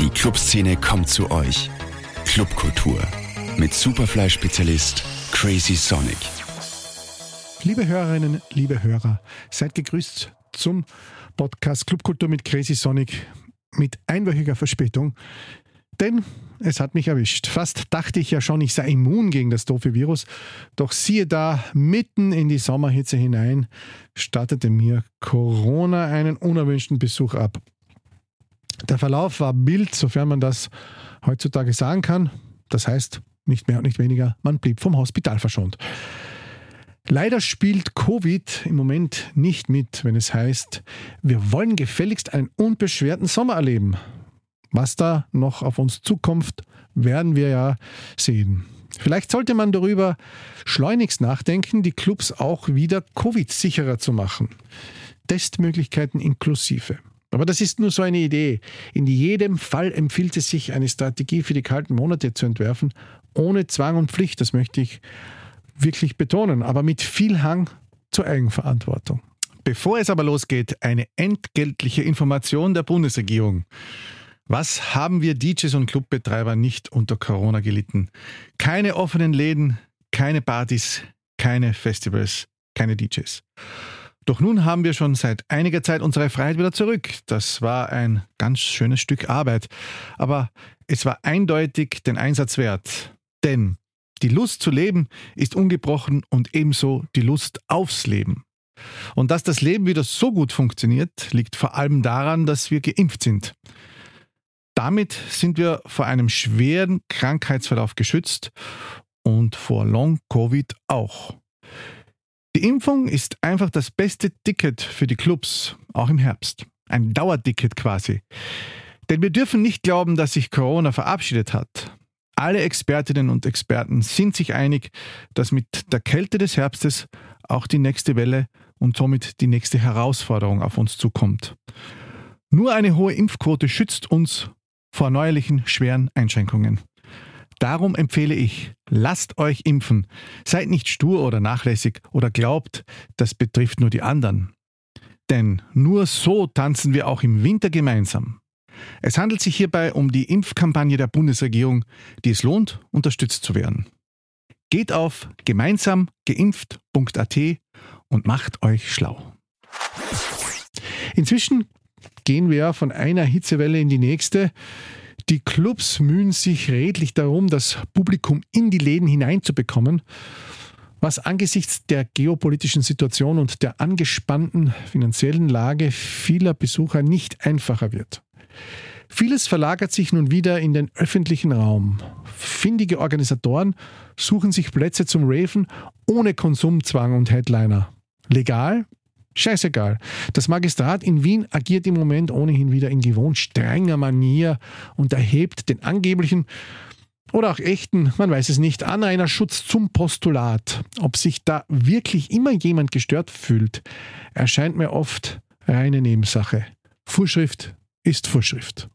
Die Clubszene kommt zu euch. Clubkultur mit Superfly-Spezialist Crazy Sonic. Liebe Hörerinnen, liebe Hörer, seid gegrüßt zum Podcast Clubkultur mit Crazy Sonic mit einwöchiger Verspätung. Denn es hat mich erwischt. Fast dachte ich ja schon, ich sei immun gegen das doofe Virus. Doch siehe da, mitten in die Sommerhitze hinein startete mir Corona einen unerwünschten Besuch ab. Der Verlauf war mild, sofern man das heutzutage sagen kann. Das heißt, nicht mehr und nicht weniger, man blieb vom Hospital verschont. Leider spielt Covid im Moment nicht mit, wenn es heißt, wir wollen gefälligst einen unbeschwerten Sommer erleben. Was da noch auf uns zukommt, werden wir ja sehen. Vielleicht sollte man darüber schleunigst nachdenken, die Clubs auch wieder Covid-sicherer zu machen. Testmöglichkeiten inklusive. Aber das ist nur so eine Idee. In jedem Fall empfiehlt es sich, eine Strategie für die kalten Monate zu entwerfen, ohne Zwang und Pflicht, das möchte ich wirklich betonen, aber mit viel Hang zur Eigenverantwortung. Bevor es aber losgeht, eine entgeltliche Information der Bundesregierung. Was haben wir DJs und Clubbetreiber nicht unter Corona gelitten? Keine offenen Läden, keine Partys, keine Festivals, keine DJs. Doch nun haben wir schon seit einiger Zeit unsere Freiheit wieder zurück. Das war ein ganz schönes Stück Arbeit. Aber es war eindeutig den Einsatz wert. Denn die Lust zu leben ist ungebrochen und ebenso die Lust aufs Leben. Und dass das Leben wieder so gut funktioniert, liegt vor allem daran, dass wir geimpft sind. Damit sind wir vor einem schweren Krankheitsverlauf geschützt und vor Long-Covid auch. Die Impfung ist einfach das beste Ticket für die Clubs, auch im Herbst. Ein Dauerticket quasi. Denn wir dürfen nicht glauben, dass sich Corona verabschiedet hat. Alle Expertinnen und Experten sind sich einig, dass mit der Kälte des Herbstes auch die nächste Welle und somit die nächste Herausforderung auf uns zukommt. Nur eine hohe Impfquote schützt uns vor neuerlichen schweren Einschränkungen. Darum empfehle ich, lasst euch impfen. Seid nicht stur oder nachlässig oder glaubt, das betrifft nur die anderen. Denn nur so tanzen wir auch im Winter gemeinsam. Es handelt sich hierbei um die Impfkampagne der Bundesregierung, die es lohnt, unterstützt zu werden. Geht auf gemeinsamgeimpft.at und macht euch schlau. Inzwischen gehen wir von einer Hitzewelle in die nächste. Die Clubs mühen sich redlich darum, das Publikum in die Läden hineinzubekommen, was angesichts der geopolitischen Situation und der angespannten finanziellen Lage vieler Besucher nicht einfacher wird. Vieles verlagert sich nun wieder in den öffentlichen Raum. Findige Organisatoren suchen sich Plätze zum Raven ohne Konsumzwang und Headliner. Legal Scheißegal. Das Magistrat in Wien agiert im Moment ohnehin wieder in gewohnt strenger Manier und erhebt den angeblichen oder auch echten, man weiß es nicht, Anrainerschutz zum Postulat. Ob sich da wirklich immer jemand gestört fühlt, erscheint mir oft reine Nebensache. Vorschrift ist Vorschrift.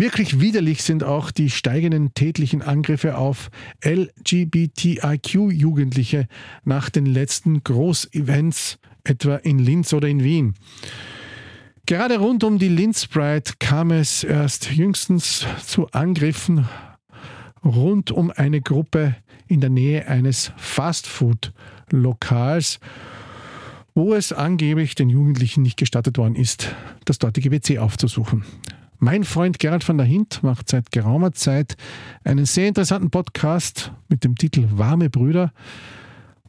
Wirklich widerlich sind auch die steigenden tätlichen Angriffe auf LGBTIQ-Jugendliche nach den letzten Großevents, etwa in Linz oder in Wien. Gerade rund um die Linz Pride kam es erst jüngstens zu Angriffen rund um eine Gruppe in der Nähe eines Fastfood-Lokals, wo es angeblich den Jugendlichen nicht gestattet worden ist, das dortige WC aufzusuchen. Mein Freund Gerald van der Hint macht seit geraumer Zeit einen sehr interessanten Podcast mit dem Titel Warme Brüder,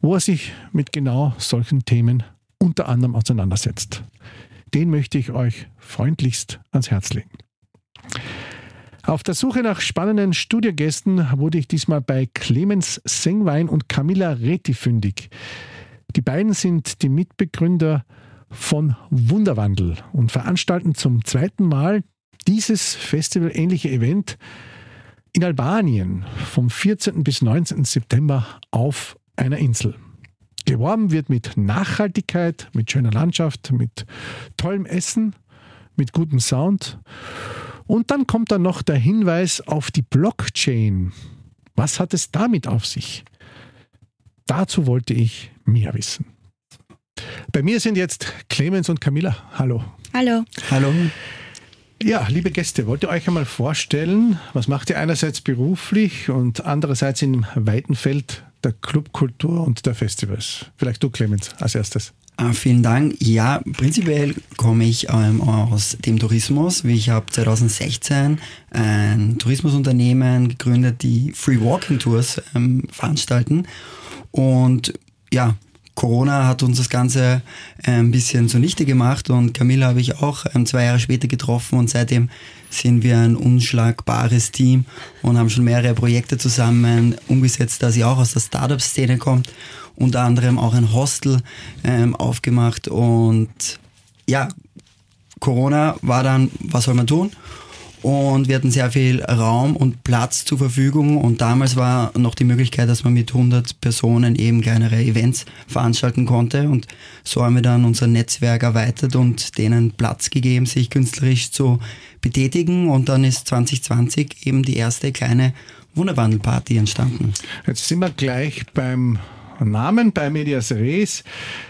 wo er sich mit genau solchen Themen unter anderem auseinandersetzt. Den möchte ich euch freundlichst ans Herz legen. Auf der Suche nach spannenden Studiogästen wurde ich diesmal bei Clemens Sengwein und Camilla Reti fündig. Die beiden sind die Mitbegründer von Wunderwandel und veranstalten zum zweiten Mal dieses festivalähnliche Event in Albanien vom 14. bis 19. September auf einer Insel. Geworben wird mit Nachhaltigkeit, mit schöner Landschaft, mit tollem Essen, mit gutem Sound. Und dann kommt dann noch der Hinweis auf die Blockchain. Was hat es damit auf sich? Dazu wollte ich mehr wissen. Bei mir sind jetzt Clemens und Camilla. Hallo. Hallo. Hallo. Ja, liebe Gäste, wollt ihr euch einmal vorstellen, was macht ihr einerseits beruflich und andererseits im weiten Feld der Clubkultur und der Festivals? Vielleicht du, Clemens, als erstes. Ah, vielen Dank. Ja, prinzipiell komme ich ähm, aus dem Tourismus. Ich habe 2016 ein Tourismusunternehmen gegründet, die Free Walking Tours ähm, veranstalten. Und ja, Corona hat uns das Ganze äh, ein bisschen zunichte gemacht und Camilla habe ich auch ähm, zwei Jahre später getroffen und seitdem sind wir ein unschlagbares Team und haben schon mehrere Projekte zusammen umgesetzt, da sie auch aus der Startup-Szene kommt, unter anderem auch ein Hostel ähm, aufgemacht und ja, Corona war dann, was soll man tun? Und wir hatten sehr viel Raum und Platz zur Verfügung. Und damals war noch die Möglichkeit, dass man mit 100 Personen eben kleinere Events veranstalten konnte. Und so haben wir dann unser Netzwerk erweitert und denen Platz gegeben, sich künstlerisch zu betätigen. Und dann ist 2020 eben die erste kleine Wunderwandelparty entstanden. Jetzt sind wir gleich beim Namen bei Medias Res.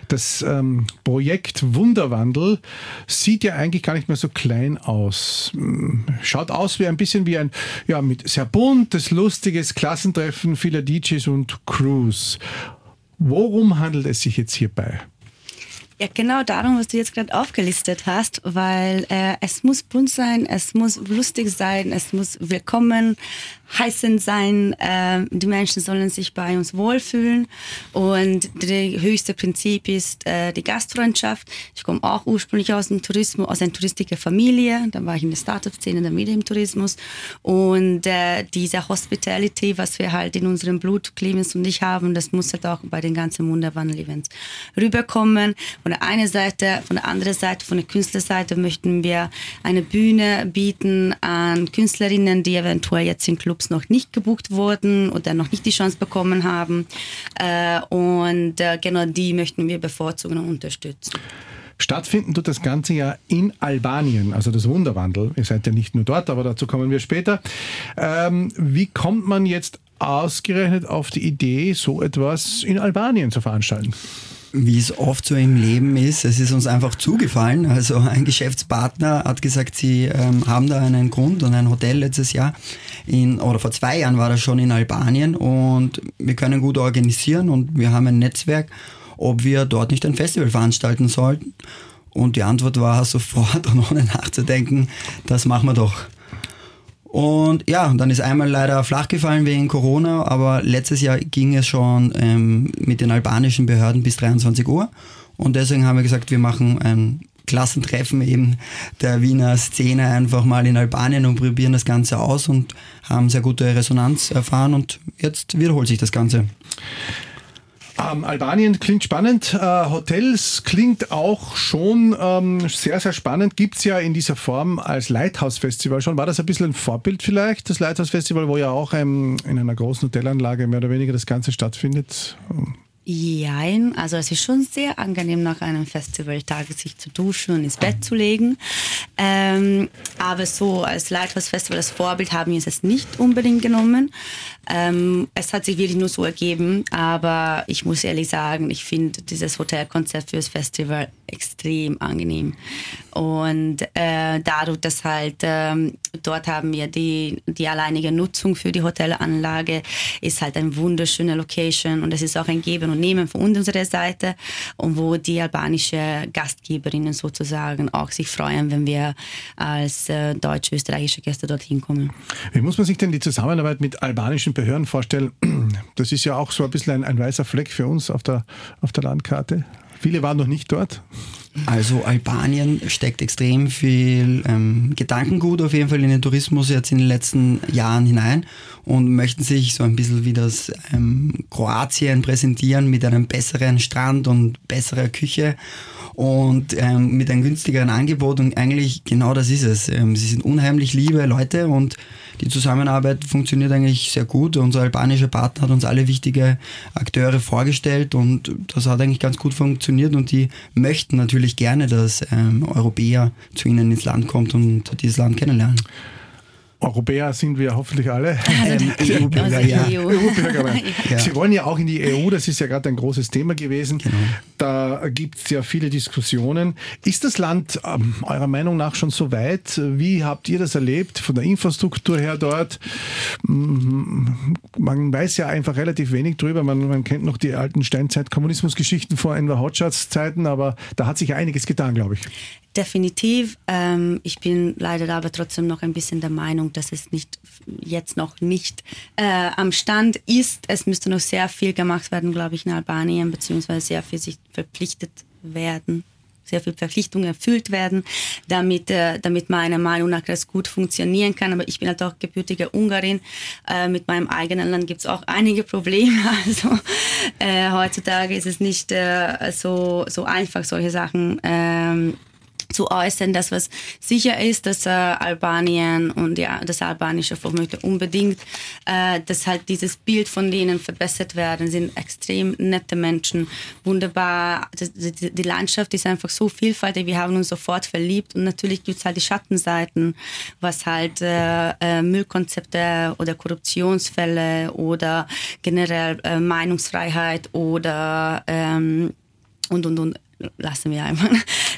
Das ähm, Projekt Wunderwandel sieht ja eigentlich gar nicht mehr so klein aus. Hm, schaut aus wie ein bisschen wie ein, ja, mit sehr buntes, lustiges Klassentreffen vieler DJs und Crews. Worum handelt es sich jetzt hierbei? Ja, genau darum, was du jetzt gerade aufgelistet hast, weil äh, es muss bunt sein, es muss lustig sein, es muss willkommen heißend sein. Äh, die Menschen sollen sich bei uns wohlfühlen und das höchste Prinzip ist äh, die Gastfreundschaft. Ich komme auch ursprünglich aus dem Tourismus, aus einer touristischen Familie. Da war ich in der Startup-Szene, dann wieder im Tourismus und äh, diese Hospitality, was wir halt in unserem Blut, Clemens und ich haben, das muss halt auch bei den ganzen Wunderwandel-Events rüberkommen. Und von der einen Seite, von der anderen Seite, von der Künstlerseite möchten wir eine Bühne bieten an Künstlerinnen, die eventuell jetzt in Clubs noch nicht gebucht wurden oder noch nicht die Chance bekommen haben. Äh, und äh, genau die möchten wir bevorzugen und unterstützen. Stattfinden tut das Ganze ja in Albanien, also das Wunderwandel. Ihr seid ja nicht nur dort, aber dazu kommen wir später. Ähm, wie kommt man jetzt ausgerechnet auf die Idee, so etwas in Albanien zu veranstalten? Wie es oft so im Leben ist, es ist uns einfach zugefallen. Also ein Geschäftspartner hat gesagt, sie ähm, haben da einen Grund und ein Hotel letztes Jahr in, oder vor zwei Jahren war das schon in Albanien und wir können gut organisieren und wir haben ein Netzwerk, ob wir dort nicht ein Festival veranstalten sollten. Und die Antwort war sofort und ohne nachzudenken, das machen wir doch. Und ja, dann ist einmal leider flach gefallen wegen Corona, aber letztes Jahr ging es schon ähm, mit den albanischen Behörden bis 23 Uhr. Und deswegen haben wir gesagt, wir machen ein Klassentreffen eben der Wiener Szene einfach mal in Albanien und probieren das Ganze aus und haben sehr gute Resonanz erfahren und jetzt wiederholt sich das Ganze. Ähm, Albanien klingt spannend. Äh, Hotels klingt auch schon ähm, sehr, sehr spannend. Gibt es ja in dieser Form als Lighthouse-Festival schon. War das ein bisschen ein Vorbild vielleicht, das Lighthouse-Festival, wo ja auch ähm, in einer großen Hotelanlage mehr oder weniger das Ganze stattfindet? Jein, also es ist schon sehr angenehm, nach einem Festivaltag sich zu duschen und ins Bett zu legen. Ähm, aber so als Lighthouse Festival, als Vorbild haben wir es nicht unbedingt genommen. Ähm, es hat sich wirklich nur so ergeben, aber ich muss ehrlich sagen, ich finde dieses Hotelkonzept fürs Festival extrem angenehm. Und äh, dadurch, dass halt ähm, dort haben wir die, die alleinige Nutzung für die Hotelanlage, ist halt eine wunderschöne Location und es ist auch ein Geben und Nehmen von unserer Seite und wo die albanische Gastgeberinnen sozusagen auch sich freuen, wenn wir als äh, deutsch-österreichische Gäste dorthin kommen. Wie muss man sich denn die Zusammenarbeit mit albanischen Behörden vorstellen? Das ist ja auch so ein bisschen ein, ein weißer Fleck für uns auf der, auf der Landkarte. Viele waren noch nicht dort. Also Albanien steckt extrem viel ähm, Gedankengut auf jeden Fall in den Tourismus jetzt in den letzten Jahren hinein und möchten sich so ein bisschen wie das ähm, Kroatien präsentieren mit einem besseren Strand und besserer Küche und ähm, mit einem günstigeren Angebot und eigentlich genau das ist es. Ähm, sie sind unheimlich liebe Leute und die Zusammenarbeit funktioniert eigentlich sehr gut. Unser albanischer Partner hat uns alle wichtige Akteure vorgestellt und das hat eigentlich ganz gut funktioniert und die möchten natürlich gerne, dass ähm, Europäer zu ihnen ins Land kommt und dieses Land kennenlernen. Europäer sind wir hoffentlich alle. Ähm, EU-Bürger, ja. EU-Bürger. Ja. Sie wollen ja auch in die EU, das ist ja gerade ein großes Thema gewesen. Da gibt es ja viele Diskussionen. Ist das Land ähm, eurer Meinung nach schon so weit? Wie habt ihr das erlebt von der Infrastruktur her dort? Mm, Man weiß ja einfach relativ wenig drüber. Man, man kennt noch die alten Steinzeit-Kommunismusgeschichten vor Enver Hoxhas Zeiten, aber da hat sich ja einiges getan, glaube ich. Definitiv. Ähm, ich bin leider aber trotzdem noch ein bisschen der Meinung, dass es nicht jetzt noch nicht äh, am Stand ist. Es müsste noch sehr viel gemacht werden, glaube ich, in Albanien, beziehungsweise sehr viel sich verpflichtet werden sehr viel Verpflichtungen erfüllt werden, damit, äh, damit meiner Meinung nach das gut funktionieren kann. Aber ich bin halt auch gebürtige Ungarin. Äh, mit meinem eigenen Land gibt es auch einige Probleme. Also äh, heutzutage ist es nicht äh, so, so einfach, solche Sachen ähm, zu äußern. Das, was sicher ist, dass äh, Albanien und ja, das albanische Volk möchte unbedingt, äh, dass halt dieses Bild von denen verbessert werden. Sie sind extrem nette Menschen, wunderbar. Das, die, die Landschaft ist einfach so vielfältig. Wir haben uns sofort verliebt und natürlich gibt es halt die Schattenseiten, was halt äh, äh, Müllkonzepte oder Korruptionsfälle oder generell äh, Meinungsfreiheit oder ähm, und und und lassen wir einfach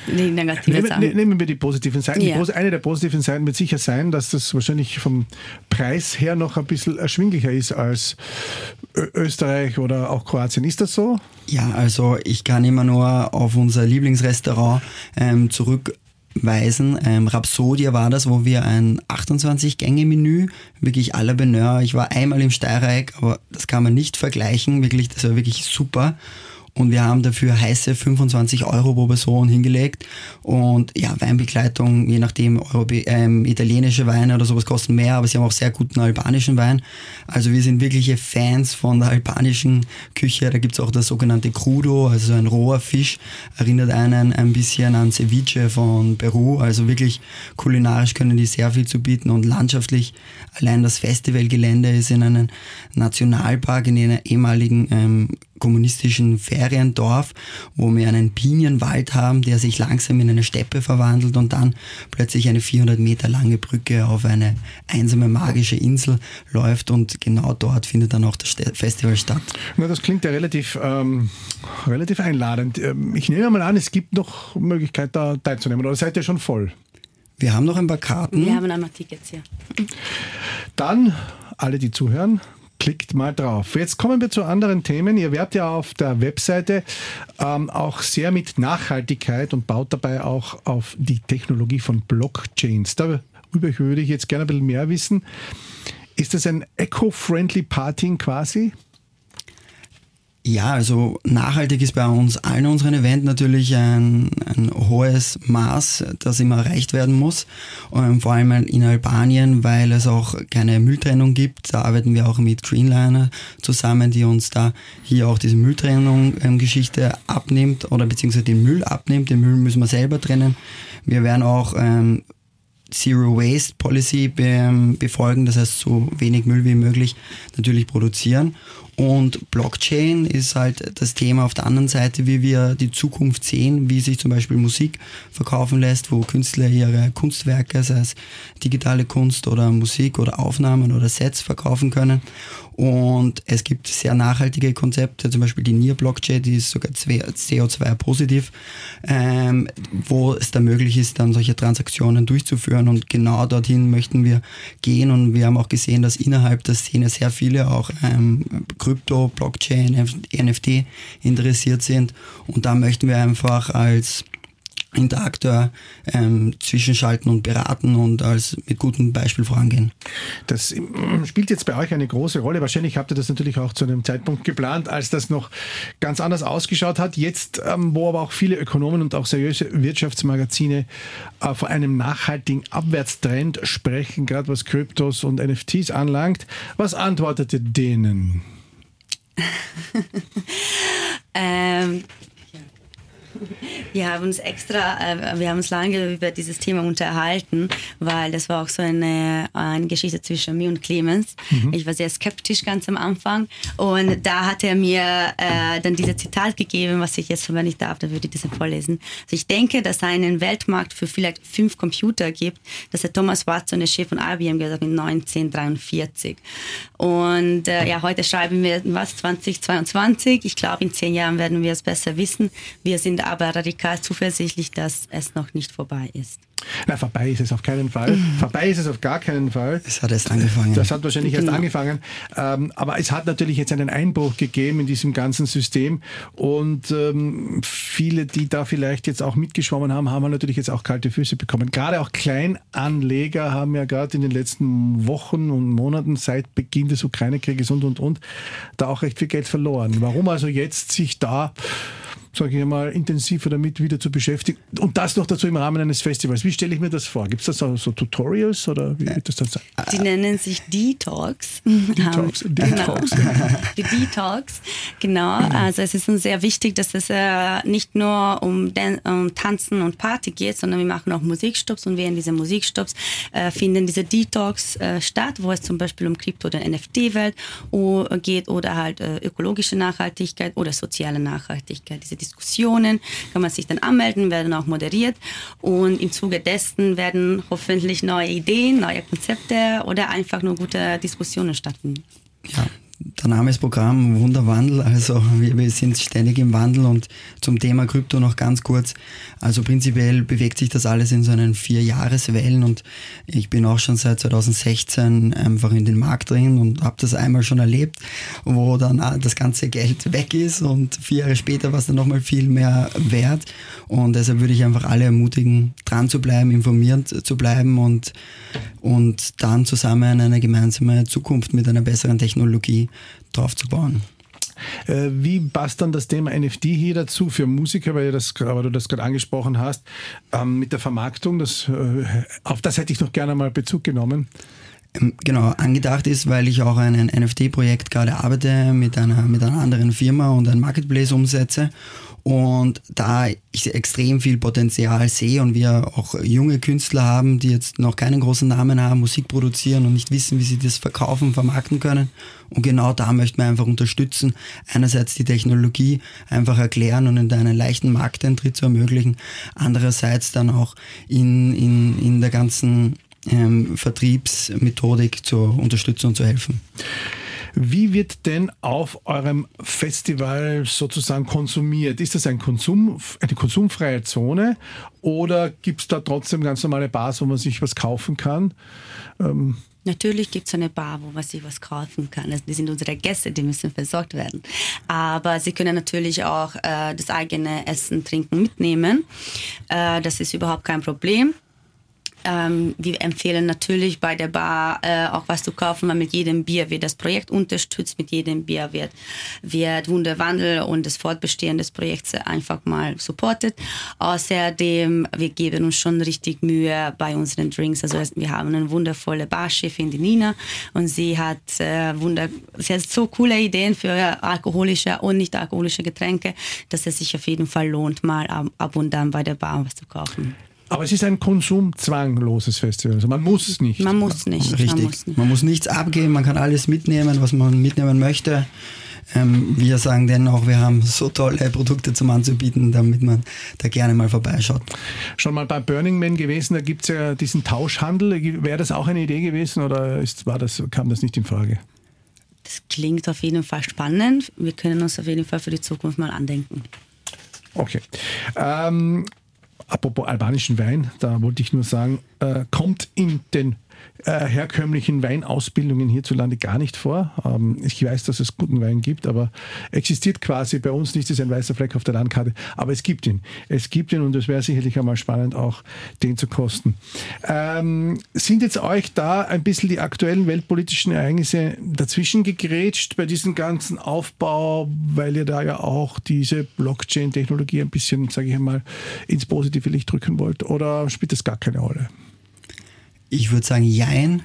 die negative Nehmen, Sachen. ne- nehmen wir die positiven Seiten. Ja. Eine der positiven Seiten wird sicher sein, dass das wahrscheinlich vom Preis her noch ein bisschen erschwinglicher ist als Ö Österreich oder auch Kroatien. Ist das so? Ja, also ich kann immer nur auf unser Lieblingsrestaurant ähm, zurückweisen. Ähm, Rhapsodia war das, wo wir ein 28-Gänge-Menü, wirklich à la Benheur. Ich war einmal im Steirereck, aber das kann man nicht vergleichen. Wirklich, das war wirklich super. Und wir haben dafür heiße 25 Euro pro Person hingelegt. Und ja, Weinbegleitung, je nachdem, Europä ähm, italienische Weine oder sowas kosten mehr, aber sie haben auch sehr guten albanischen Wein. Also wir sind wirkliche Fans von der albanischen Küche. Da gibt's auch das sogenannte Crudo, also so ein roher Fisch. Erinnert einen ein bisschen an Ceviche von Peru. Also wirklich kulinarisch können die sehr viel zu bieten und landschaftlich. Allein das Festivalgelände ist in einem Nationalpark, in einer ehemaligen ähm, kommunistischen Feriendorf, wo wir einen Pinienwald haben, der sich langsam in eine Steppe verwandelt und dann plötzlich eine 400 Meter lange Brücke auf eine einsame magische Insel läuft und genau dort findet dann auch das Festival statt. Na, das klingt ja relativ, ähm, relativ einladend. Ähm, Ich nehme mal an, es gibt noch Möglichkeit, da teilzunehmen. Oder seid ihr schon voll? Wir haben noch ein paar Karten. Wir haben einmal Tickets hier. Dann, alle, die zuhören, klickt mal drauf. Jetzt kommen wir zu anderen Themen. Ihr werbt ja auf der Webseite ähm, auch sehr mit Nachhaltigkeit und baut dabei auch auf die Technologie von Blockchains. Darüber würde ich jetzt gerne ein bisschen mehr wissen. Ist das ein eco-friendly Parting quasi? Ja, also nachhaltig ist bei uns allen unseren Events natürlich ein, ein hohes Maß, das immer erreicht werden muss. Ähm, vor allem in Albanien, weil es auch keine Mülltrennung gibt. Da arbeiten wir auch mit Greenliner zusammen, die uns da hier auch diese Mülltrennung-Geschichte abnimmt oder beziehungsweise den Müll abnimmt. Den Müll müssen wir selber trennen. Wir werden auch ähm, Zero Waste Policy be befolgen, das heißt so wenig Müll wie möglich natürlich produzieren. Und Blockchain ist halt das Thema auf der anderen Seite, wie wir die Zukunft sehen, wie sich zum Beispiel Musik verkaufen lässt, wo Künstler ihre Kunstwerke, sei es digitale Kunst oder Musik oder Aufnahmen oder Sets verkaufen können. Und es gibt sehr nachhaltige Konzepte, zum Beispiel die Near Blockchain, die ist sogar CO2-positiv, ähm, wo es dann möglich ist, dann solche Transaktionen durchzuführen. Und genau dorthin möchten wir gehen. Und wir haben auch gesehen, dass innerhalb der Szene sehr viele auch ähm, Krypto, Blockchain, NFT interessiert sind. Und da möchten wir einfach als Interakteur ähm, zwischenschalten und beraten und als mit gutem Beispiel vorangehen. Das ähm, spielt jetzt bei euch eine große Rolle. Wahrscheinlich habt ihr das natürlich auch zu einem Zeitpunkt geplant, als das noch ganz anders ausgeschaut hat. Jetzt, ähm, wo aber auch viele Ökonomen und auch seriöse Wirtschaftsmagazine äh, von einem nachhaltigen Abwärtstrend sprechen, gerade was Kryptos und NFTs anlangt. Was antwortet ihr denen? Ähm, Wir haben uns extra, äh, wir haben uns lange über dieses Thema unterhalten, weil das war auch so eine, eine Geschichte zwischen mir und Clemens. Mhm. Ich war sehr skeptisch ganz am Anfang und da hat er mir äh, dann dieses Zitat gegeben, was ich jetzt wenn ich darf, dann würde ich das vorlesen. Also ich denke, dass es einen Weltmarkt für vielleicht fünf Computer gibt, dass der Thomas Watson, der Chef von IBM, gesagt hat, in 1943. Und äh, ja, heute schreiben wir was 2022. Ich glaube, in zehn Jahren werden wir es besser wissen. Wir sind aber radikal zuversichtlich, dass es noch nicht vorbei ist. Na, vorbei ist es auf keinen Fall. Mhm. vorbei ist es auf gar keinen Fall. Es hat erst angefangen. Das hat wahrscheinlich genau. erst angefangen. Ähm, aber es hat natürlich jetzt einen Einbruch gegeben in diesem ganzen System. Und ähm, viele, die da vielleicht jetzt auch mitgeschwommen haben, haben natürlich jetzt auch kalte Füße bekommen. Gerade auch Kleinanleger haben ja gerade in den letzten Wochen und Monaten seit Beginn des Ukraine-Krieges und, und, und, da auch recht viel Geld verloren. Warum also jetzt sich da sage ich mal, intensiver damit wieder zu beschäftigen. Und das noch dazu im Rahmen eines Festivals. Wie stelle ich mir das vor? Gibt es da so, so, Tutorials oder wie wird das dann sein? Die nennen sich Detox. Detox. Detox. Genau. Die Detox, genau. Also es ist uns sehr wichtig, dass es äh, nicht nur um, um Tanzen und Party geht, sondern wir machen auch Musikstops und während dieser Musikstops äh, finden diese Detox äh, statt, wo es zum Beispiel um Krypto- oder NFT-Welt geht oder halt äh, ökologische Nachhaltigkeit oder soziale Nachhaltigkeit. Diese Diskussionen, kann man sich dann anmelden, werden auch moderiert und im Zuge dessen werden hoffentlich neue Ideen, neue Konzepte oder einfach nur gute Diskussionen stattfinden. Ja, der Name ist Programm Wunderwandel, also wir, wir, sind ständig im Wandel und zum Thema Krypto noch ganz kurz. Also prinzipiell bewegt sich das alles in so einen vier Jahreswellen und ich bin auch schon seit 2016 einfach in den Markt drin und habe das einmal schon erlebt, wo dann das ganze Geld weg ist und vier Jahre später war es dann nochmal viel mehr wert und deshalb würde ich einfach alle ermutigen, dran zu bleiben, informiert zu bleiben und, und dann zusammen eine gemeinsame Zukunft mit einer besseren Technologie drauf zu bauen. Äh, wie passt dann das Thema NFT hier dazu für Musiker, weil, das, weil du das gerade angesprochen hast, ähm, mit der Vermarktung? Das, äh, auf das hätte ich noch gerne mal Bezug genommen. Ähm, genau, angedacht ist, weil ich auch ein NFT-Projekt gerade arbeite mit einer, mit einer anderen Firma und ein Marketplace umsetze und da ich extrem viel Potenzial sehe und wir auch junge Künstler haben, die jetzt noch keinen großen Namen haben, Musik produzieren und nicht wissen, wie sie das verkaufen, vermarkten können. Und genau da möchten wir einfach unterstützen. Einerseits die Technologie einfach erklären und in einen leichten Markteintritt zu ermöglichen. Andererseits dann auch in, in, in der ganzen ähm, Vertriebsmethodik zu unterstützen und zu helfen. Wie wird denn auf eurem Festival sozusagen konsumiert? Ist das ein Konsum, eine konsumfreie Zone oder gibt es da trotzdem ganz normale Bars, wo man sich was kaufen kann? Ähm Natürlich gibt es eine Bar, wo man sich was kaufen kann. Also die sind unsere Gäste, die müssen versorgt werden. Aber sie können natürlich auch äh, das eigene Essen, Trinken mitnehmen. Äh, das ist überhaupt kein Problem. Ähm, wir empfehlen natürlich bei der Bar äh, auch was zu kaufen, weil mit jedem Bier wird das Projekt unterstützt, mit jedem Bier wird, wird Wunderwandel und das Fortbestehen des Projekts einfach mal supportet. Außerdem, wir geben uns schon richtig Mühe bei unseren Drinks. Also wir haben eine wundervolle Barchefin, die Nina, und sie hat, äh, wunder, sie hat so coole Ideen für alkoholische und nicht alkoholische Getränke, dass es sich auf jeden Fall lohnt, mal ab, ab und an bei der Bar was zu kaufen. Aber es ist ein konsumzwangloses Festival. Also man muss es nicht. Man muss nicht. Richtig. Man muss, nicht. man muss nichts abgeben, man kann alles mitnehmen, was man mitnehmen möchte. Ähm, wir sagen dennoch, wir haben so tolle Produkte zum Anzubieten, damit man da gerne mal vorbeischaut. Schon mal bei Burning Man gewesen, da gibt es ja diesen Tauschhandel. Wäre das auch eine Idee gewesen oder ist, war das, kam das nicht in Frage? Das klingt auf jeden Fall spannend. Wir können uns auf jeden Fall für die Zukunft mal andenken. Okay. Ähm, Apropos albanischen Wein, da wollte ich nur sagen, äh, kommt in den äh, herkömmlichen Weinausbildungen hierzulande gar nicht vor. Ähm, ich weiß, dass es guten Wein gibt, aber existiert quasi bei uns nicht, ist ein weißer Fleck auf der Landkarte, aber es gibt ihn. Es gibt ihn und es wäre sicherlich einmal spannend, auch den zu kosten. Ähm, sind jetzt euch da ein bisschen die aktuellen weltpolitischen Ereignisse dazwischen gegrätscht bei diesem ganzen Aufbau, weil ihr da ja auch diese Blockchain-Technologie ein bisschen, sage ich einmal, ins positive Licht drücken wollt? Oder spielt das gar keine Rolle? Ich würde sagen, jein.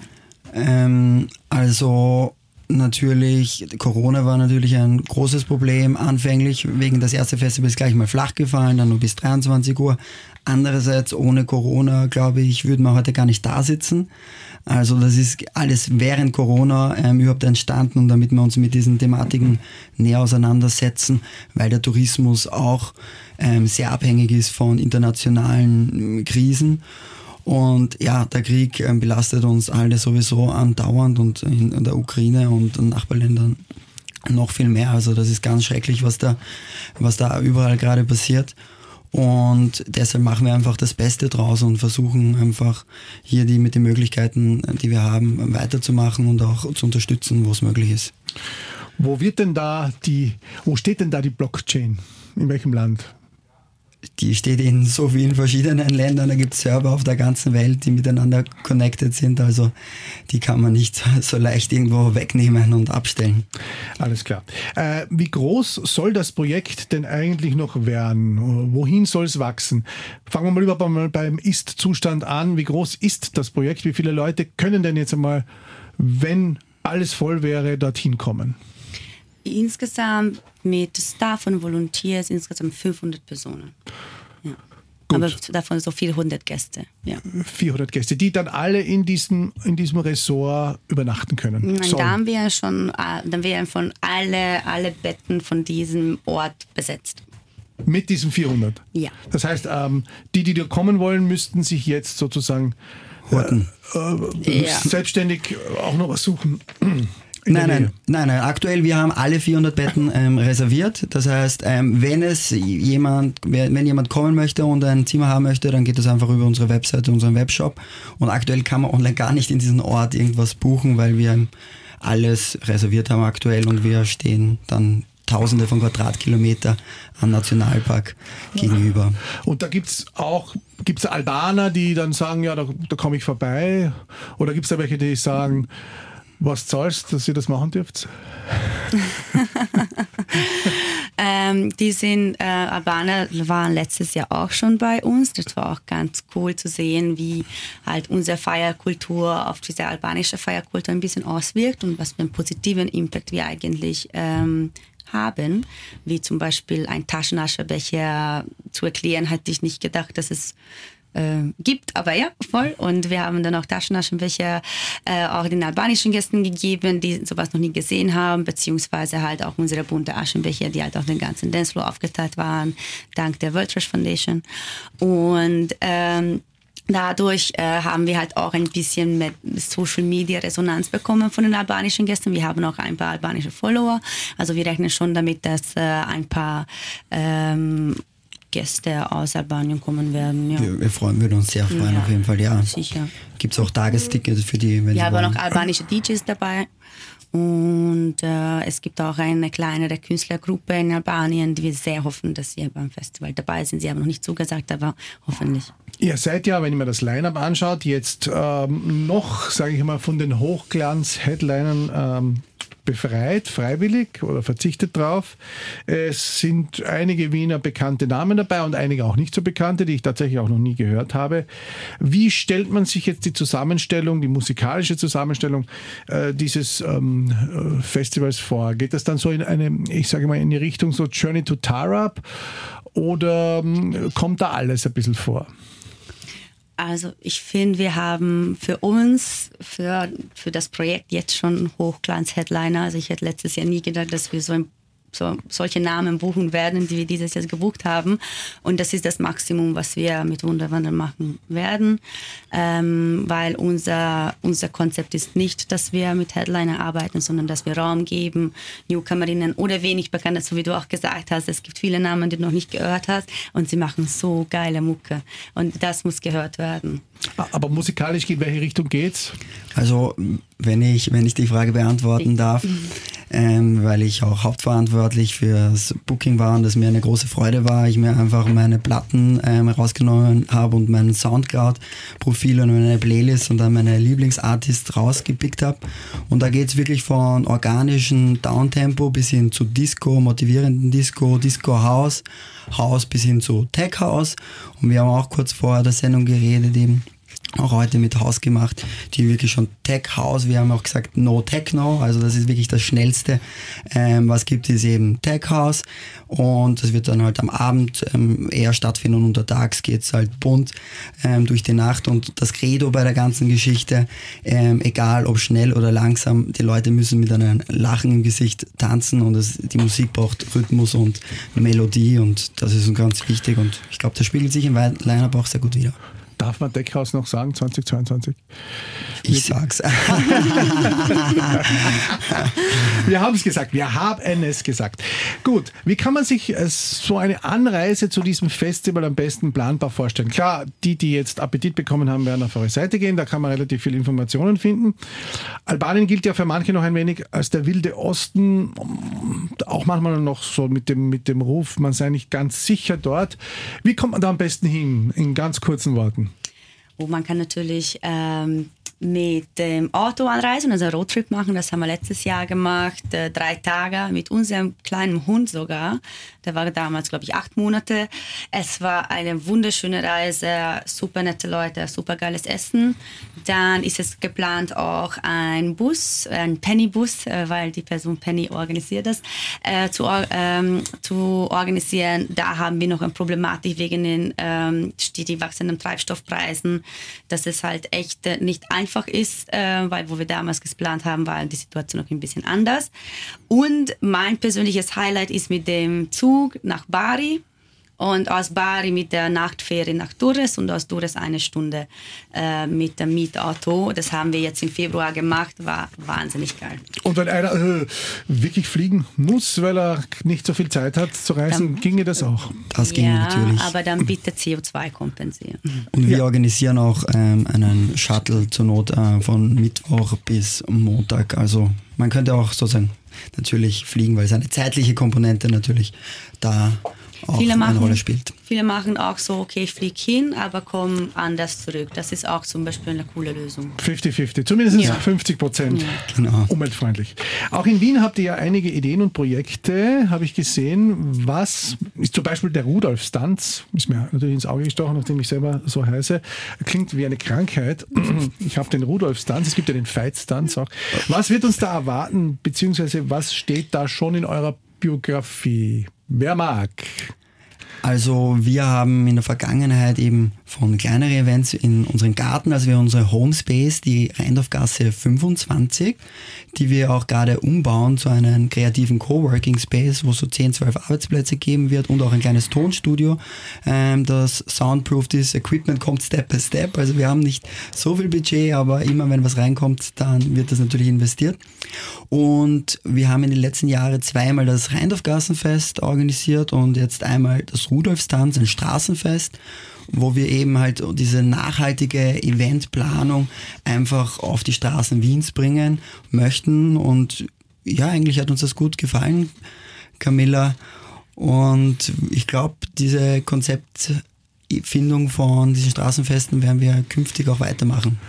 Ähm, also natürlich, Corona war natürlich ein großes Problem. Anfänglich wegen das erste Festival ist gleich mal flach gefallen, dann nur bis 23 Uhr. Andererseits, ohne Corona, glaube ich, würden wir heute gar nicht da sitzen. Also das ist alles während Corona ähm, überhaupt entstanden und damit wir uns mit diesen Thematiken näher auseinandersetzen, weil der Tourismus auch ähm, sehr abhängig ist von internationalen ähm, Krisen. Und ja, der Krieg ähm, belastet uns alle sowieso andauernd und in, der Ukraine und Nachbarländern noch viel mehr. Also das ist ganz schrecklich, was da, was da überall gerade passiert. Und deshalb machen wir einfach das Beste draus und versuchen einfach hier die mit den Möglichkeiten, die wir haben, weiterzumachen und auch zu unterstützen, wo es möglich ist. Wo wird denn da die, wo steht denn da die Blockchain? In welchem Land? Die steht in so vielen verschiedenen Ländern. Da gibt es Server auf der ganzen Welt, die miteinander connected sind. Also die kann man nicht so leicht irgendwo wegnehmen und abstellen. Alles klar. Äh, wie groß soll das Projekt denn eigentlich noch werden? Wohin soll es wachsen? Fangen wir mal lieber mal beim Ist-Zustand an. Wie groß ist das Projekt? Wie viele Leute können denn jetzt einmal, wenn alles voll wäre, dorthin kommen? Insgesamt mit Staff und Volunteers insgesamt 500 Personen. Ja. Aber davon so 400 Gäste. Ja. 400 Gäste, die dann alle in diesem, in diesem Ressort übernachten können. Nein, da haben wir schon, äh, dann wären von alle, alle Betten von diesem Ort besetzt. Mit diesen 400? Ja. Das heißt, ähm, die, die da kommen wollen, müssten sich jetzt sozusagen äh, äh, ja. selbstständig auch noch was suchen. Nein, nein, nein, nein. Aktuell, wir haben alle 400 Betten ähm, reserviert. Das heißt, ähm, wenn es jemand, wenn jemand kommen möchte und ein Zimmer haben möchte, dann geht das einfach über unsere Webseite, unseren Webshop. Und aktuell kann man online gar nicht in diesen Ort irgendwas buchen, weil wir alles reserviert haben aktuell und wir stehen dann Tausende von Quadratkilometer am Nationalpark gegenüber. Und da gibt es auch gibt's Albaner, die dann sagen, ja, da, da komme ich vorbei. Oder gibt es da welche, die sagen, was zahlst, du, dass ihr das machen dürft? ähm, die sind, äh, Albaner waren letztes Jahr auch schon bei uns. Das war auch ganz cool zu sehen, wie halt unsere Feierkultur auf diese albanische Feierkultur ein bisschen auswirkt und was für einen positiven Impact wir eigentlich ähm, haben, wie zum Beispiel ein Taschenaschebecher zu erklären, hatte ich nicht gedacht, dass es äh, gibt, aber ja, voll. Und wir haben dann auch Taschenaschenbecher äh, auch den albanischen Gästen gegeben, die sowas noch nie gesehen haben, beziehungsweise halt auch unsere bunte Aschenbecher, die halt auf den ganzen Dancefloor aufgeteilt waren, dank der World Trash Foundation. Und ähm, Dadurch äh, haben wir halt auch ein bisschen mit Social Media Resonanz bekommen von den albanischen Gästen. Wir haben auch ein paar albanische Follower. Also wir rechnen schon damit, dass äh, ein paar ähm, Gäste aus Albanien kommen werden. Ja. Wir, wir freuen, würden uns sehr freuen, ja, auf jeden Fall, ja. Sicher. Gibt es auch Tagestickets für die, wenn Wir haben auch albanische DJs dabei. Und äh, es gibt auch eine kleinere Künstlergruppe in Albanien, die wir sehr hoffen, dass sie beim Festival dabei sind. Sie haben noch nicht zugesagt, aber hoffentlich. Ihr seid ja, wenn ihr mir das Line-Up anschaut, jetzt ähm, noch, sage ich mal, von den Hochglanz-Headlinern ähm, befreit, freiwillig oder verzichtet drauf. Es sind einige Wiener bekannte Namen dabei und einige auch nicht so bekannte, die ich tatsächlich auch noch nie gehört habe. Wie stellt man sich jetzt die Zusammenstellung, die musikalische Zusammenstellung äh, dieses ähm, äh, Festivals vor? Geht das dann so in eine, ich sage mal, in die Richtung so Journey to Tarab oder ähm, kommt da alles ein bisschen vor? Also ich finde, wir haben für uns, für, für das Projekt jetzt schon Hochglanz-Headliner. Also ich hätte letztes Jahr nie gedacht, dass wir so ein so, solche Namen buchen werden, die wir dieses Jahr gebucht haben. Und das ist das Maximum, was wir mit Wunderwandel machen werden, ähm, weil unser, unser Konzept ist nicht, dass wir mit Headliner arbeiten, sondern dass wir Raum geben, Newcomerinnen oder wenig Bekannte, so wie du auch gesagt hast. Es gibt viele Namen, die du noch nicht gehört hast und sie machen so geile Mucke. Und das muss gehört werden. Aber musikalisch, in welche Richtung geht's? Also, wenn ich, wenn ich die Frage beantworten darf, ähm, weil ich auch hauptverantwortlich für das Booking war und das mir eine große Freude war, ich mir einfach meine Platten ähm, rausgenommen habe und mein Soundcloud-Profil und meine Playlist und dann meine Lieblingsartists rausgepickt habe. Und da geht es wirklich von organischen Downtempo bis hin zu Disco, motivierenden Disco, Disco House, House bis hin zu Tech House. Und wir haben auch kurz vor der Sendung geredet eben auch heute mit Haus gemacht, die wirklich schon Tech House, wir haben auch gesagt No Techno, also das ist wirklich das Schnellste. Ähm, was gibt es eben Tech House. Und das wird dann halt am Abend ähm, eher stattfinden. Und untertags geht es halt bunt ähm, durch die Nacht. Und das Credo bei der ganzen Geschichte, ähm, egal ob schnell oder langsam, die Leute müssen mit einem Lachen im Gesicht tanzen. Und das, die Musik braucht Rhythmus und Melodie. Und das ist uns ganz wichtig. Und ich glaube, das spiegelt sich im Line-Up auch sehr gut wieder. Darf man Deckhaus noch sagen, 2022? Ich sag's. wir haben es gesagt, wir haben es gesagt. Gut, wie kann man sich äh, so eine Anreise zu diesem Festival am besten planbar vorstellen? Klar, die, die jetzt Appetit bekommen haben, werden auf eure Seite gehen, da kann man relativ viele Informationen finden. Albanien gilt ja für manche noch ein wenig als der wilde Osten, auch manchmal noch so mit dem, mit dem Ruf, man sei nicht ganz sicher dort. Wie kommt man da am besten hin, in ganz kurzen Worten? wo man kann natürlich ähm, mit dem Auto anreisen, also einen Roadtrip machen. Das haben wir letztes Jahr gemacht, äh, drei Tage mit unserem kleinen Hund sogar. Der war damals, glaube ich, acht Monate. Es war eine wunderschöne Reise, super nette Leute, super geiles Essen. Dann ist es geplant auch ein Bus, ein Penny-Bus, äh, weil die Person Penny organisiert das, äh, zu, ähm, zu organisieren. Da haben wir noch eine Problematik wegen den ähm, stetig wachsenden Treibstoffpreisen, dass es halt echt äh, nicht einfach ist, äh, weil wo wir damals geplant haben, war die Situation noch ein bisschen anders. Und mein persönliches Highlight ist mit dem Zug nach Bari und aus Bari mit der Nachtfähre nach Durres und aus Durres eine Stunde äh, mit dem Mietauto. Das haben wir jetzt im Februar gemacht, war wahnsinnig geil. Und wenn einer äh, wirklich fliegen muss, weil er nicht so viel Zeit hat zu reisen, dann, ginge das auch? Das ginge ja, natürlich. aber dann bitte CO2 kompensieren. Und wir ja. organisieren auch ähm, einen Shuttle zur Not äh, von Mittwoch bis Montag. Also man könnte auch sozusagen natürlich fliegen, weil es eine zeitliche Komponente natürlich da auch viele machen, eine Rolle spielt. Viele machen auch so, okay, ich fliege hin, aber komme anders zurück. Das ist auch zum Beispiel eine coole Lösung. 50-50, zumindest ja. 50 Prozent ja. genau. umweltfreundlich. Auch in Wien habt ihr ja einige Ideen und Projekte, habe ich gesehen. Was ist zum Beispiel der Rudolf Stanz, ist mir natürlich ins Auge gestochen, nachdem ich selber so heiße, klingt wie eine Krankheit. Ich habe den Rudolf Stanz, es gibt ja den Fight Stanz auch. Was wird uns da erwarten, beziehungsweise was steht da schon in eurer Biografie? Wer mag? Also wir haben in der Vergangenheit eben von kleineren Events in unserem Garten, also wir unsere Homespace, die Rheindorfgasse 25, die wir auch gerade umbauen zu einem kreativen Coworking Space, wo es so 10, 12 Arbeitsplätze geben wird und auch ein kleines Tonstudio, ähm, das soundproofed ist. Equipment kommt Step by Step, also wir haben nicht so viel Budget, aber immer wenn was reinkommt, dann wird das natürlich investiert. Und wir haben in den letzten Jahren zweimal das Rheindorfgassenfest organisiert und jetzt einmal das Rudolfstanz, ein Straßenfest wo wir eben halt diese nachhaltige Eventplanung einfach auf die Straßen Wiens bringen möchten. Und ja, eigentlich hat uns das gut gefallen, Camilla. Und ich glaube, diese Konzeptfindung von diesen Straßenfesten werden wir künftig auch weitermachen.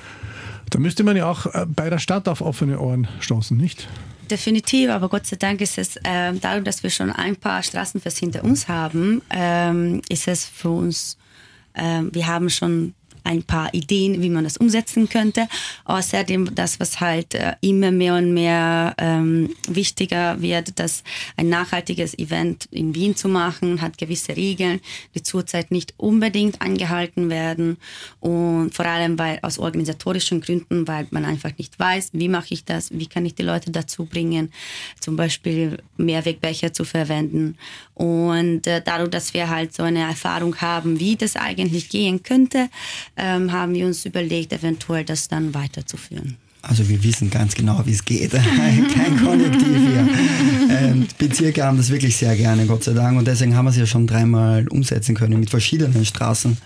Da müsste man ja auch äh, bei der Stadt auf offene Ohren stoßen, nicht? Definitiv, aber Gott sei Dank ist es, äh, dadurch, dass wir schon ein paar Straßenfeste hinter uns haben, ähm, ist es für uns, äh, wir haben schon ein paar Ideen, wie man das umsetzen könnte. Außerdem das, was halt äh, immer mehr und mehr ähm, wichtiger wird, dass ein nachhaltiges Event in Wien zu machen, hat gewisse Regeln, die zurzeit nicht unbedingt eingehalten werden und vor allem weil aus organisatorischen Gründen, weil man einfach nicht weiß, wie mache ich das, wie kann ich die Leute dazu bringen, zum Beispiel Mehrwegbecher zu verwenden und äh, dadurch, dass wir halt so eine Erfahrung haben, wie das eigentlich gehen könnte, ähm, haben wir uns überlegt, eventuell das dann weiterzuführen. Also wir wissen ganz genau, wie es geht. Kein Konjunktiv hier. Ähm, Bezirke haben das wirklich sehr gerne, Gott sei Dank. Und deswegen haben wir es ja schon dreimal umsetzen können mit verschiedenen Straßen.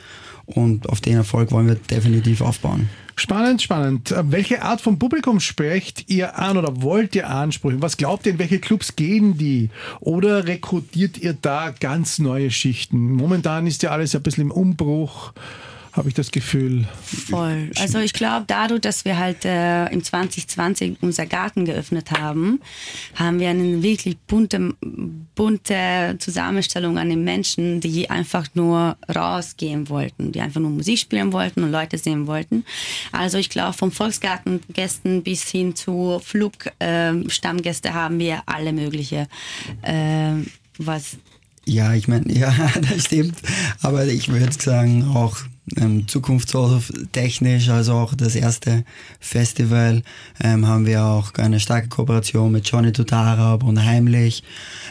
Und auf den Erfolg wollen wir definitiv aufbauen. Spannend, spannend. Welche Art von Publikum sprecht ihr an oder wollt ihr ansprechen? Was glaubt ihr, in welche Clubs gehen die? Oder rekrutiert ihr da ganz neue Schichten? Momentan ist ja alles ein bisschen im Umbruch. Habe ich das Gefühl. Voll. Also ich glaube, dadurch, dass wir halt äh, im 2020 unser Garten geöffnet haben, haben wir eine wirklich bunte, bunte Zusammenstellung an den Menschen, die einfach nur rausgehen wollten, die einfach nur Musik spielen wollten und Leute sehen wollten. Also ich glaube, vom Volksgartengästen bis hin zu Flugstammgäste äh, haben wir alle mögliche, äh, was ja, ich meine, ja, das stimmt. Aber ich würde sagen, auch ähm, zukunftstechnisch, also auch das erste Festival, ähm, haben wir auch eine starke Kooperation mit Johnny Tutarab und Heimlich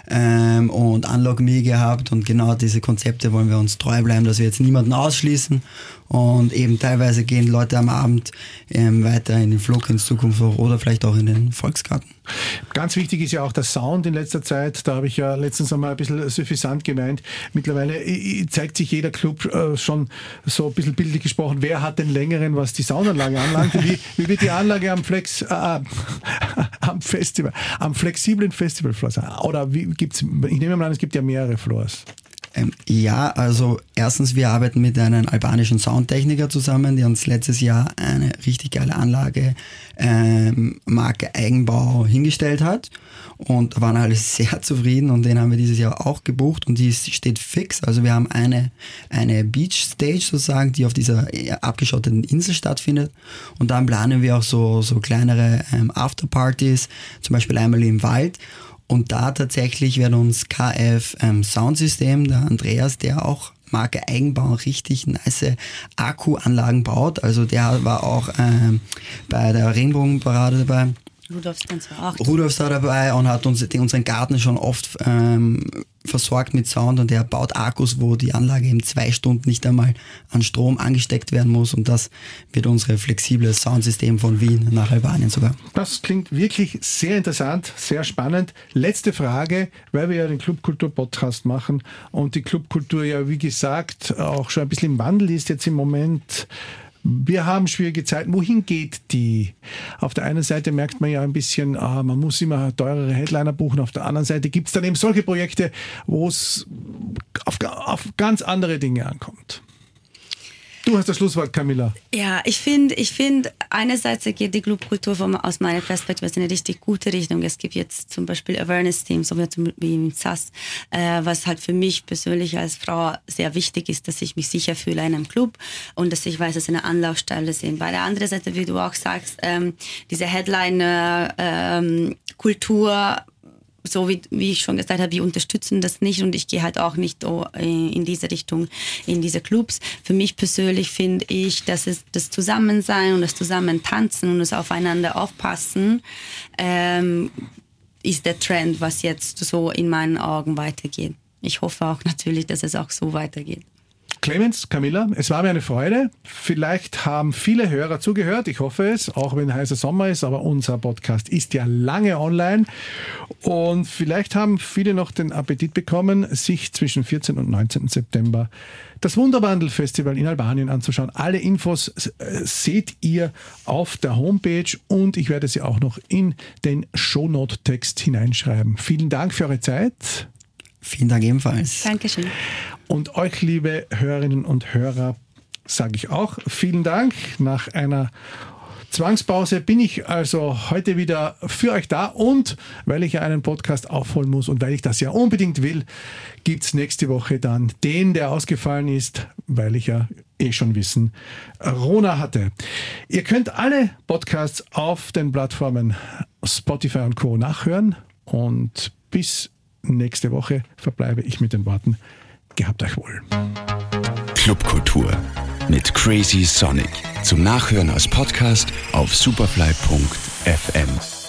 ähm, und Unlock Me gehabt. Und genau diese Konzepte wollen wir uns treu bleiben, dass wir jetzt niemanden ausschließen und eben teilweise gehen Leute am Abend ähm, weiter in den Flug ins Zukunft oder vielleicht auch in den Volksgarten. Ganz wichtig ist ja auch der Sound in letzter Zeit. Da habe ich ja letztens einmal ein bisschen suffisant gemeint. Mittlerweile zeigt sich jeder Club äh, schon so ein bisschen bildlich gesprochen, wer hat den längeren, was die Soundanlage anlangt. Wie, wie wird die Anlage am Flex, äh, am Festival, am flexiblen Festivalfloor sein? Oder wie gibt's, ich nehme mal an, es gibt ja mehrere Floors. Ähm, ja, also erstens, wir arbeiten mit einem albanischen Soundtechniker zusammen, der uns letztes Jahr eine richtig geile Anlage, ähm, Marke Eigenbau hingestellt hat. Und waren alle sehr zufrieden und den haben wir dieses Jahr auch gebucht und die steht fix. Also wir haben eine, eine Beach Stage sozusagen, die auf dieser abgeschotteten Insel stattfindet. Und dann planen wir auch so, so kleinere ähm, Afterpartys, zum Beispiel einmal im Wald. Und da tatsächlich wird uns KF ähm, Soundsystem, der Andreas, der auch Marke Eigenbau richtig nice Akkuanlagen baut. Also der war auch ähm, bei der Regenbogenparade dabei. Auch. Rudolf war dabei und hat uns unseren Garten schon oft ähm, versorgt mit Sound und er baut Akkus, wo die Anlage eben zwei Stunden nicht einmal an Strom angesteckt werden muss und das wird unser flexibles Soundsystem von Wien nach Albanien sogar. Das klingt wirklich sehr interessant, sehr spannend. Letzte Frage, weil wir ja den Clubkultur-Podcast machen und die Clubkultur ja, wie gesagt, auch schon ein bisschen im Wandel ist jetzt im Moment wir haben schwierige Zeiten. Wohin geht die? Auf der einen Seite merkt man ja ein bisschen, ah, man muss immer teurere Headliner buchen. Auf der anderen Seite gibt es dann eben solche Projekte, wo es auf, auf ganz andere Dinge ankommt. Du hast das Schlusswort, Camilla. Ja, ich finde, ich finde, einerseits geht die Clubkultur aus meiner Perspektive in eine richtig gute Richtung. Es gibt jetzt zum Beispiel Awareness-Teams, so wie im SAS, äh, was halt für mich persönlich als Frau sehr wichtig ist, dass ich mich sicher fühle in einem Club und dass ich weiß, dass eine Anlaufstelle sind. Bei der anderen Seite, wie du auch sagst, ähm, diese Headliner-Kultur ähm, so wie, wie ich schon gesagt habe, wir unterstützen das nicht und ich gehe halt auch nicht in diese Richtung, in diese Clubs. Für mich persönlich finde ich, dass es das Zusammensein und das Zusammentanzen und das Aufeinander aufpassen ähm, ist der Trend, was jetzt so in meinen Augen weitergeht. Ich hoffe auch natürlich, dass es auch so weitergeht. Clemens, Camilla, es war mir eine Freude. Vielleicht haben viele Hörer zugehört, ich hoffe es, auch wenn heißer Sommer ist, aber unser Podcast ist ja lange online. Und vielleicht haben viele noch den Appetit bekommen, sich zwischen 14. und 19. September das Wunderwandel-Festival in Albanien anzuschauen. Alle Infos äh, seht ihr auf der Homepage und ich werde sie auch noch in den Shownote-Text hineinschreiben. Vielen Dank für eure Zeit. Vielen Dank ebenfalls. Dankeschön. Und euch, liebe Hörerinnen und Hörer, sage ich auch vielen Dank. Nach einer Zwangspause bin ich also heute wieder für euch da und weil ich ja einen Podcast aufholen muss und weil ich das ja unbedingt will, gibt es nächste Woche dann den, der ausgefallen ist, weil ich ja eh schon wissen, Rona hatte. Ihr könnt alle Podcasts auf den Plattformen Spotify und Co. nachhören und bis nächste Woche verbleibe ich mit den Worten, gehabt euch wohl. Clubkultur mit Crazy Sonic. Zum Nachhören als Podcast auf superfly.fm.